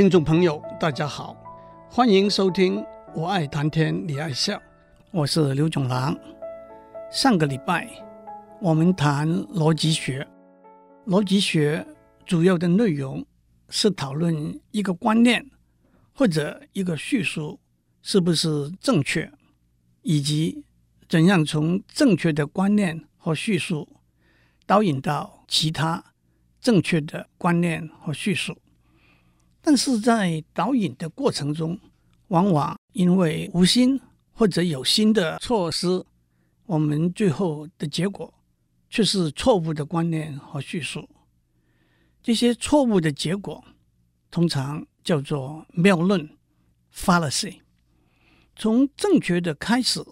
听众朋友，大家好，欢迎收听《我爱谈天，你爱笑》，我是刘总郎。上个礼拜我们谈逻辑学，逻辑学主要的内容是讨论一个观念或者一个叙述是不是正确，以及怎样从正确的观念和叙述导引到其他正确的观念和叙述。但是在导引的过程中，往往因为无心或者有心的错失，我们最后的结果却是错误的观念和叙述。这些错误的结果通常叫做谬论 （fallacy）。从正确的开始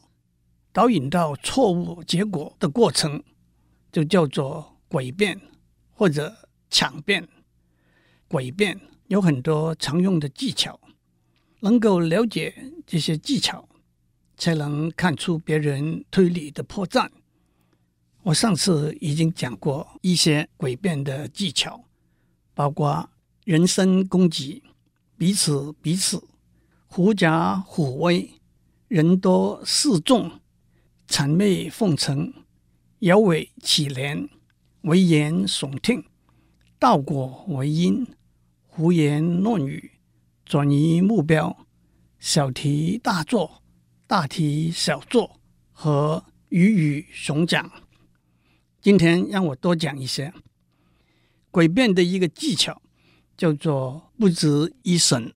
导引到错误结果的过程，就叫做诡辩或者抢辩。诡辩。有很多常用的技巧，能够了解这些技巧，才能看出别人推理的破绽。我上次已经讲过一些诡辩的技巧，包括人身攻击、彼此彼此、狐假虎威、人多势众、谄媚奉承、摇尾乞怜、危言耸听、倒果为因。胡言乱语，转移目标，小题大做，大题小做和鱼与熊掌。今天让我多讲一些诡辩的一个技巧，叫做不值一审。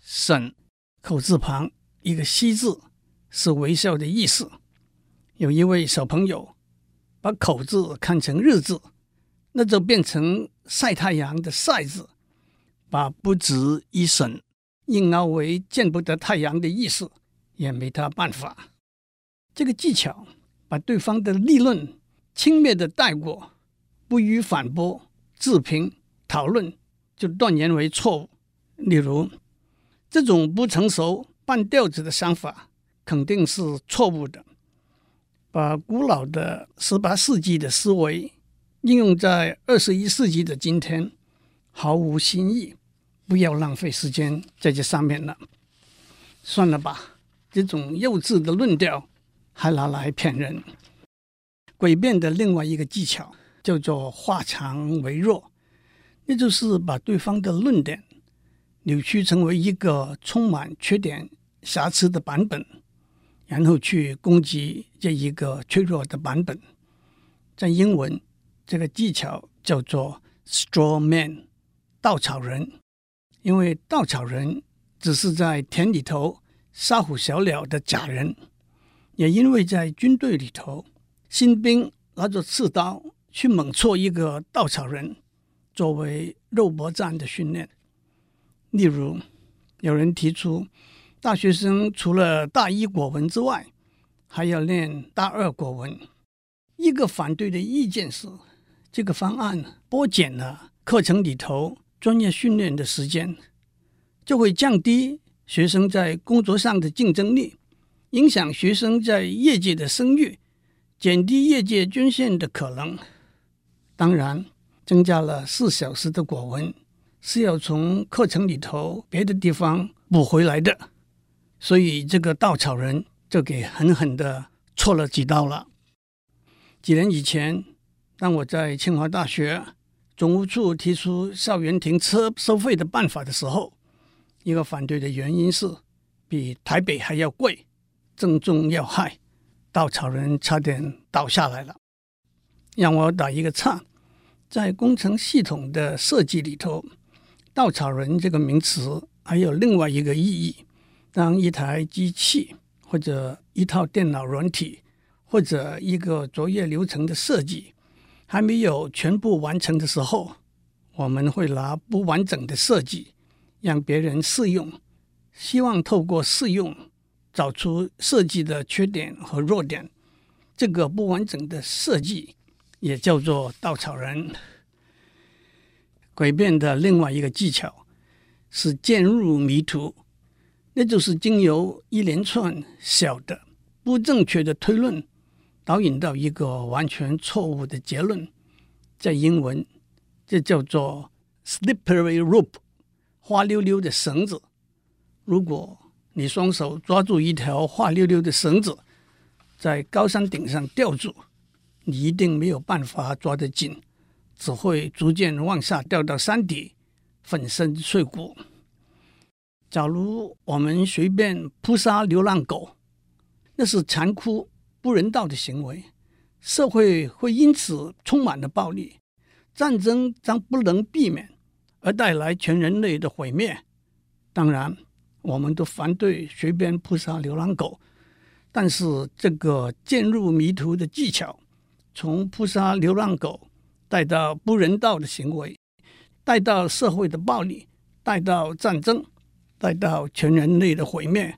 审口字旁一个西字，是微笑的意思。有一位小朋友把口字看成日字，那就变成晒太阳的晒字。把不值一审硬凹为见不得太阳的意思，也没他办法。这个技巧把对方的立论轻蔑地带过，不予反驳、置评、讨论，就断言为错误。例如，这种不成熟、半吊子的想法肯定是错误的。把古老的十八世纪的思维应用在二十一世纪的今天，毫无新意。不要浪费时间在这上面了，算了吧。这种幼稚的论调还拿来骗人。诡辩的另外一个技巧叫做化强为弱，那就是把对方的论点扭曲成为一个充满缺点、瑕疵的版本，然后去攻击这一个脆弱的版本。在英文，这个技巧叫做 straw man，稻草人。因为稻草人只是在田里头杀唬小鸟的假人，也因为在军队里头，新兵拿着刺刀去猛戳一个稻草人，作为肉搏战的训练。例如，有人提出，大学生除了大一国文之外，还要练大二国文。一个反对的意见是，这个方案剥减了课程里头。专业训练的时间就会降低学生在工作上的竞争力，影响学生在业界的声誉，减低业界捐献的可能。当然，增加了四小时的国文是要从课程里头别的地方补回来的，所以这个稻草人就给狠狠地戳了几刀了。几年以前，当我在清华大学。总务处提出校园停车收费的办法的时候，一个反对的原因是比台北还要贵，正中要害，稻草人差点倒下来了。让我打一个岔，在工程系统的设计里头，稻草人这个名词还有另外一个意义：当一台机器或者一套电脑软体或者一个作业流程的设计。还没有全部完成的时候，我们会拿不完整的设计让别人试用，希望透过试用找出设计的缺点和弱点。这个不完整的设计也叫做稻草人。诡辩的另外一个技巧是渐入迷途，那就是经由一连串小的不正确的推论。导引到一个完全错误的结论，在英文这叫做 slippery rope，滑溜溜的绳子。如果你双手抓住一条滑溜溜的绳子，在高山顶上吊住，你一定没有办法抓得紧，只会逐渐往下掉到山底，粉身碎骨。假如我们随便扑杀流浪狗，那是残酷不人道的行为，社会会因此充满了暴力，战争将不能避免而带来全人类的毁灭。当然，我们都反对随便扑杀流浪狗。但是，这个渐入迷途的技巧，从扑杀流浪狗带到不人道的行为，带到社会的暴力，带到战争，带到全人类的毁灭，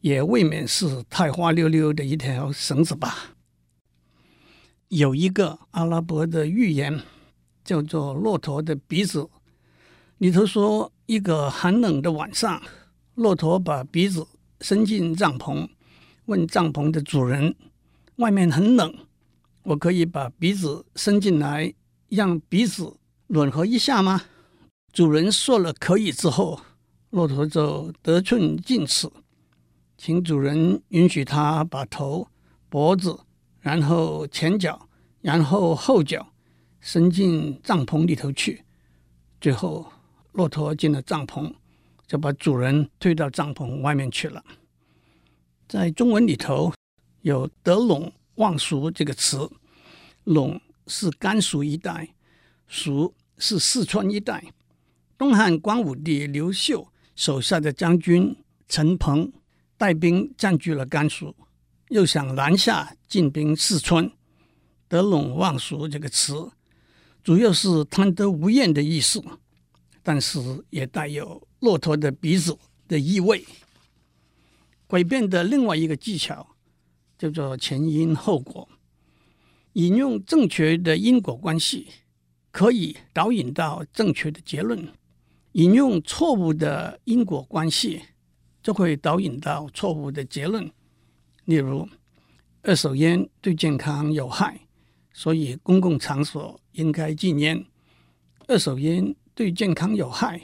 也未免是太花溜溜的一条绳子吧。有一个阿拉伯的寓言，叫做《骆驼的鼻子》，里头说，一个寒冷的晚上，骆驼把鼻子伸进帐篷。问帐篷的主人：“外面很冷，我可以把鼻子伸进来，让鼻子暖和一下吗？”主人说了可以之后，骆驼就得寸进尺，请主人允许他把头、脖子，然后前脚，然后后脚伸进帐篷里头去。最后，骆驼进了帐篷，就把主人推到帐篷外面去了。在中文里头有“得陇望蜀”这个词，“陇”是甘肃一带，“蜀”是四川一带。东汉光武帝刘秀手下的将军陈鹏带兵占据了甘肃，又想南下进兵四川，“得陇望蜀”这个词主要是贪得无厌的意思，但是也带有骆驼的鼻子的意味。诡辩的另外一个技巧叫做前因后果，引用正确的因果关系，可以导引到正确的结论；引用错误的因果关系，就会导引到错误的结论。例如，二手烟对健康有害，所以公共场所应该禁烟。二手烟对健康有害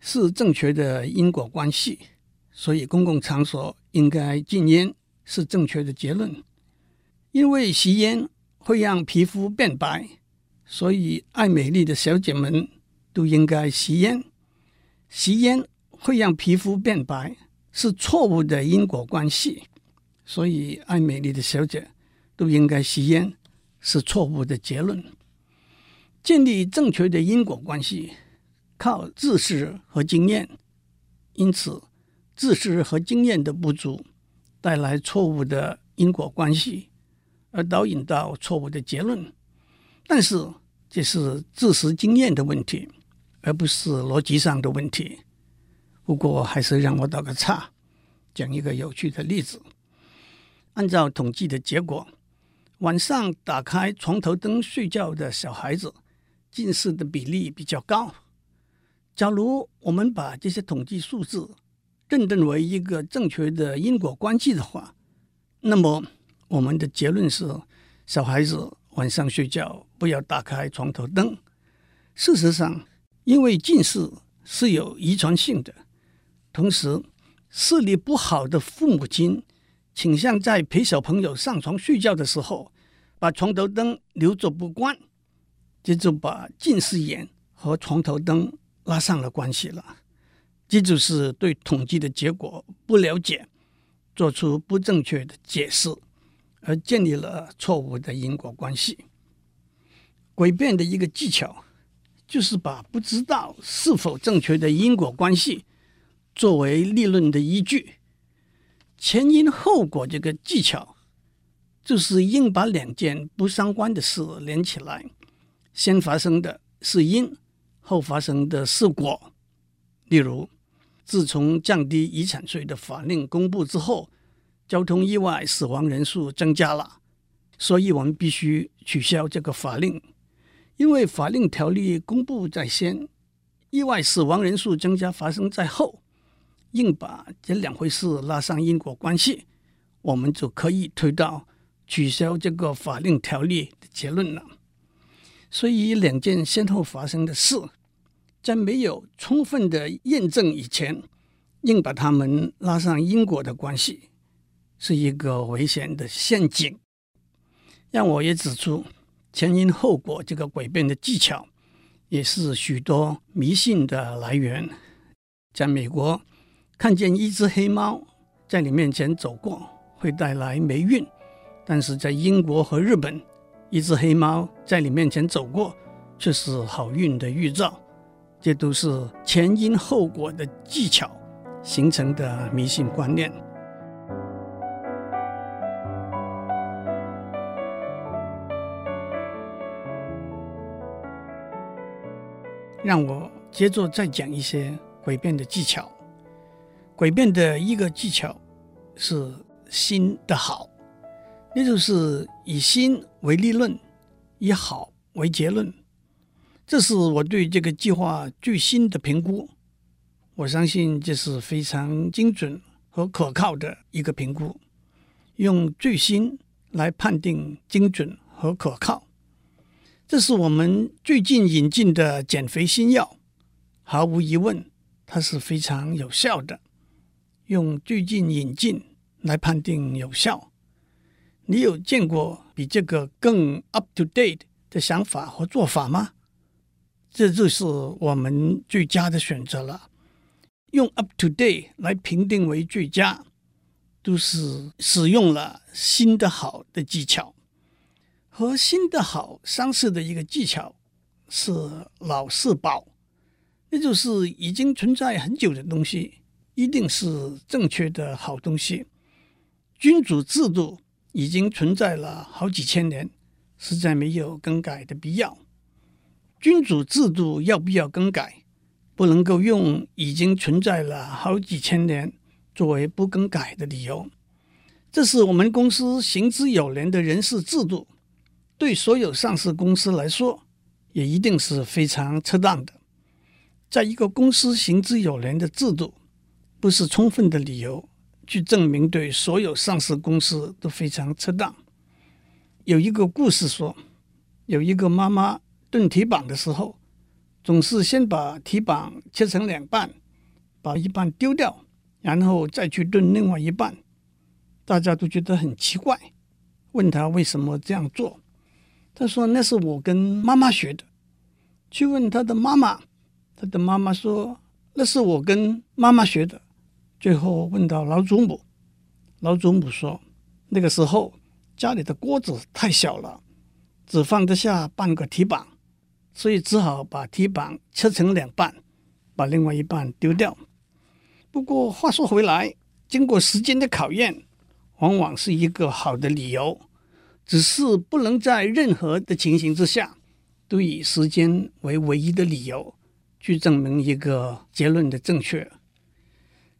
是正确的因果关系。所以，公共场所应该禁烟是正确的结论。因为吸烟会让皮肤变白，所以爱美丽的小姐们都应该吸烟。吸烟会让皮肤变白是错误的因果关系，所以爱美丽的小姐都应该吸烟是错误的结论。建立正确的因果关系靠知识和经验，因此。知识和经验的不足，带来错误的因果关系，而导引到错误的结论。但是这是知识经验的问题，而不是逻辑上的问题。不过还是让我打个岔，讲一个有趣的例子。按照统计的结果，晚上打开床头灯睡觉的小孩子，近视的比例比较高。假如我们把这些统计数字，认定为一个正确的因果关系的话，那么我们的结论是：小孩子晚上睡觉不要打开床头灯。事实上，因为近视是有遗传性的，同时视力不好的父母亲倾向在陪小朋友上床睡觉的时候把床头灯留着不关，这就把近视眼和床头灯拉上了关系了。这就是对统计的结果不了解，做出不正确的解释，而建立了错误的因果关系。诡辩的一个技巧，就是把不知道是否正确的因果关系作为立论的依据。前因后果这个技巧，就是硬把两件不相关的事连起来，先发生的是因，后发生的是果。例如，自从降低遗产税的法令公布之后，交通意外死亡人数增加了，所以我们必须取消这个法令。因为法令条例公布在先，意外死亡人数增加发生在后，硬把这两回事拉上因果关系，我们就可以推到取消这个法令条例的结论了。所以两件先后发生的事，在没有充分的验证以前，硬把他们拉上因果的关系，是一个危险的陷阱。让我也指出，前因后果这个诡辩的技巧，也是许多迷信的来源。在美国，看见一只黑猫在你面前走过，会带来霉运；但是在英国和日本，一只黑猫在你面前走过，却是好运的预兆。这都是前因后果的技巧形成的迷信观念。让我接着再讲一些诡辩的技巧。诡辩的一个技巧是新的好，那就是以新为立论，以好为结论。这是我对这个计划最新的评估。我相信这是非常精准和可靠的一个评估，用最新来判定精准和可靠。这是我们最近引进的减肥新药，毫无疑问，它是非常有效的。用最近引进来判定有效，你有见过比这个更 up to date 的想法和做法吗？这就是我们最佳的选择了。用 up to date 来评定为最佳，都是使用了新的好的技巧。和新的好相似的一个技巧是老是宝，也就是已经存在很久的东西，一定是正确的好东西。君主制度已经存在了好几千年，实在没有更改的必要。君主制度要不要更改，不能够用已经存在了好几千年作为不更改的理由。这是我们公司行之有年的人事制度。对所有上市公司来说，也一定是非常恰当的。在一个公司行之有年的制度，不是充分的理由去证明对所有上市公司都非常恰当。有一个故事说，有一个妈妈炖蹄膀的时候，总是先把蹄膀切成两半，把一半丢掉，然后再去炖另外一半。大家都觉得很奇怪，问他为什么这样做。他说：“那是我跟妈妈学的。”去问他的妈妈，他的妈妈说：“那是我跟妈妈学的。”最后问到老祖母，老祖母说：“那个时候家里的锅子太小了，只放得下半个蹄膀，所以只好把蹄膀切成两半，把另外一半丢掉。”不过话说回来，经过时间的考验，往往是一个好的理由。只是不能在任何的情形之下都以时间为唯一的理由去证明一个结论的正确。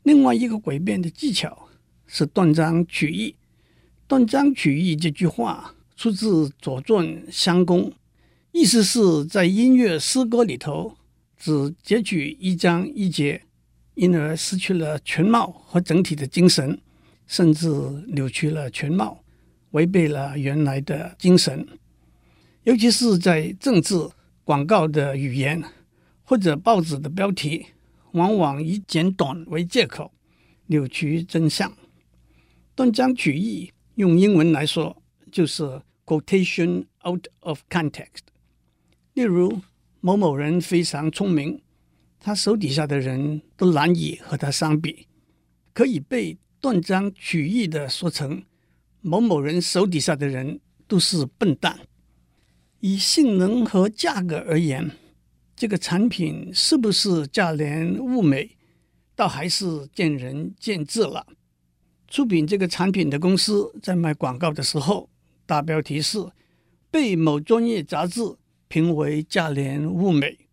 另外一个诡辩的技巧是断章取义。断章取义这句话出自《左传》襄公，意思是在音乐诗歌里头只截取一章一节，因而失去了全貌和整体的精神，甚至扭曲了全貌。违背了原来的精神，尤其是在政治广告的语言或者报纸的标题，往往以简短为借口，扭曲真相。断章取义，用英文来说就是 quotation out of context。例如，某某人非常聪明，他手底下的人都难以和他相比，可以被断章取义的说成。某某人手底下的人都是笨蛋。以性能和价格而言，这个产品是不是价廉物美，倒还是见仁见智了。出品这个产品的公司在卖广告的时候，大标题是被某专业杂志评为价廉物美。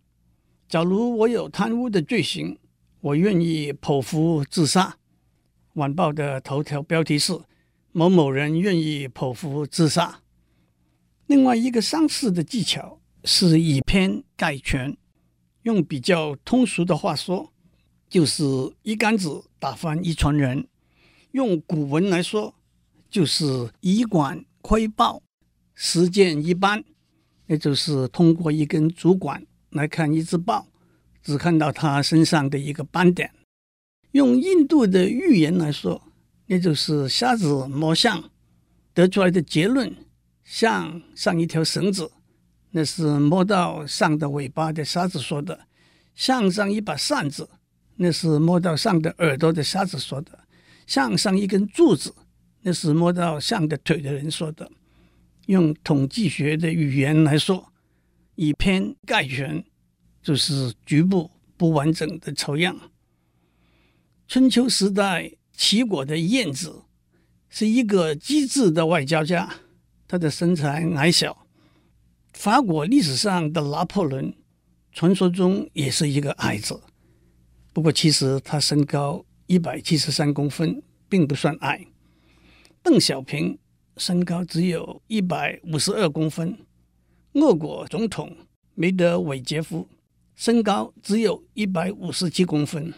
假如我有贪污的罪行，我愿意剖腹自杀。晚报的头条标题是。某某人愿意剖腹自杀。另外一个上市的技巧是以偏概全，用比较通俗的话说，就是一竿子打翻一船人。用古文来说，就是以管窥豹，实践一斑，也就是通过一根竹管来看一只豹，只看到它身上的一个斑点。用印度的寓言来说，那就是瞎子摸象得出来的结论，像上一条绳子，那是摸到象的尾巴的瞎子说的；像上一把扇子，那是摸到象的耳朵的瞎子说的；像上一根柱子，那是摸到象的腿的人说的。用统计学的语言来说，以偏概全，就是局部不完整的抽样。春秋时代，齐国的晏子是一个机智的外交家，他的身材矮小。法国历史上的拿破仑，传说中也是一个矮子，不过其实他身高一百七十三公分，并不算矮。邓小平身高只有一百五十二公分。俄国总统梅德韦杰夫身高只有一百五十七公分，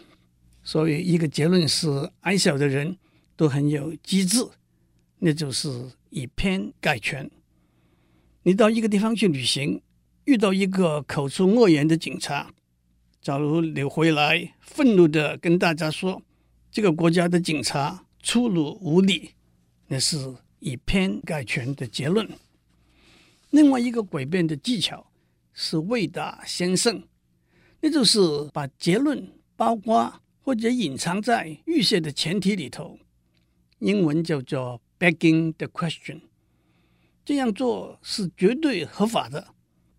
所以一个结论是：矮小的人都很有机智，那就是以偏概全。你到一个地方去旅行，遇到一个口出恶言的警察，假如你回来愤怒地跟大家说这个国家的警察粗鲁无礼，那是以偏概全的结论。另外一个诡辩的技巧是未达先胜，那就是把结论包括或者隐藏在预设的前提里头，英文叫做 begging the question。这样做是绝对合法的，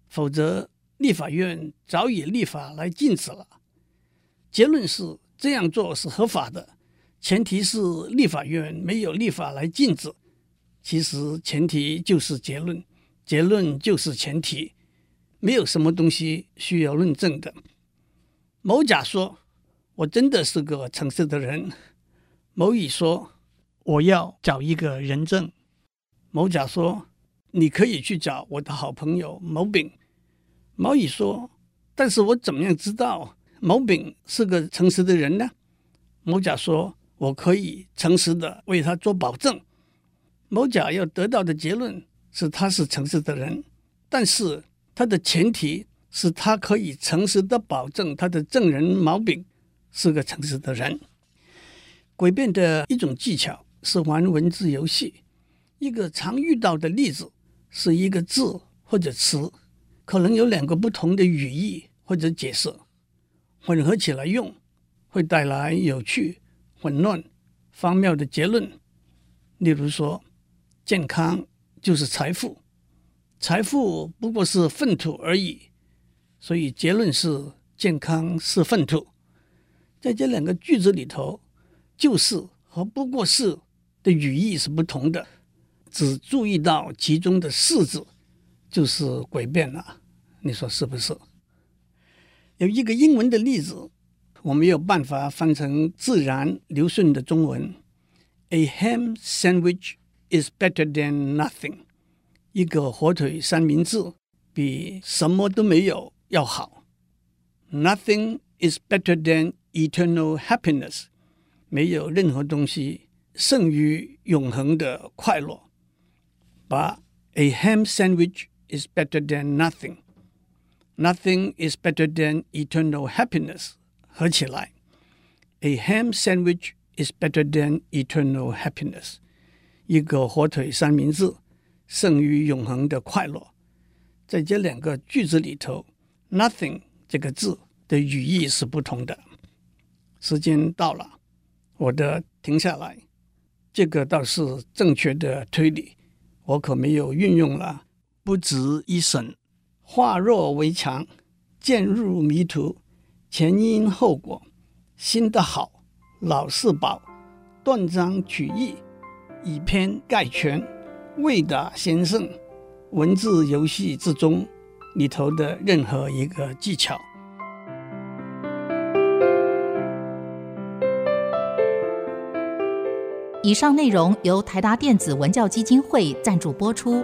否则立法院早已立法来禁止了。结论是这样做是合法的，前提是立法院没有立法来禁止。其实前提就是结论。结论就是前提，没有什么东西需要论证的。某甲说：“我真的是个诚实的人。”某乙说：“我要找一个人证。”某甲说：“你可以去找我的好朋友某丙。”某乙说：“但是我怎么样知道某丙是个诚实的人呢？”某甲说：“我可以诚实的为他做保证。”某甲要得到的结论。是他是诚实的人，但是他的前提是他可以诚实的保证他的证人毛丙是个诚实的人。诡辩的一种技巧是玩文字游戏。一个常遇到的例子是一个字或者词，可能有两个不同的语义或者解释，混合起来用会带来有趣、混乱、荒谬的结论。例如说，健康。就是财富，财富不过是粪土而已，所以结论是健康是粪土。在这两个句子里头，就是和不过是的语义是不同的，只注意到其中的“四”字，就是诡辩了。你说是不是？有一个英文的例子，我没有办法翻成自然流顺的中文：A ham sandwich。is better than nothing。一个火腿三明治比什么都没有要好。Nothing is better than eternal happiness。没有任何东西胜于永恒的快乐。把 a ham sandwich is better than nothing。Nothing is better than eternal happiness。合起来，a ham sandwich is better than eternal happiness。一个火腿三明治胜于永恒的快乐。在这两个句子里头，“nothing” 这个字的语义是不同的。时间到了，我的停下来。这个倒是正确的推理， 我可没有运用了不值一审、化弱为强、渐入迷途、前因后果、新的好、老是宝、断章取义。以偏概全，未达先胜，文字游戏之中里头的任何一个技巧。以上内容由台达电子文教基金会赞助播出。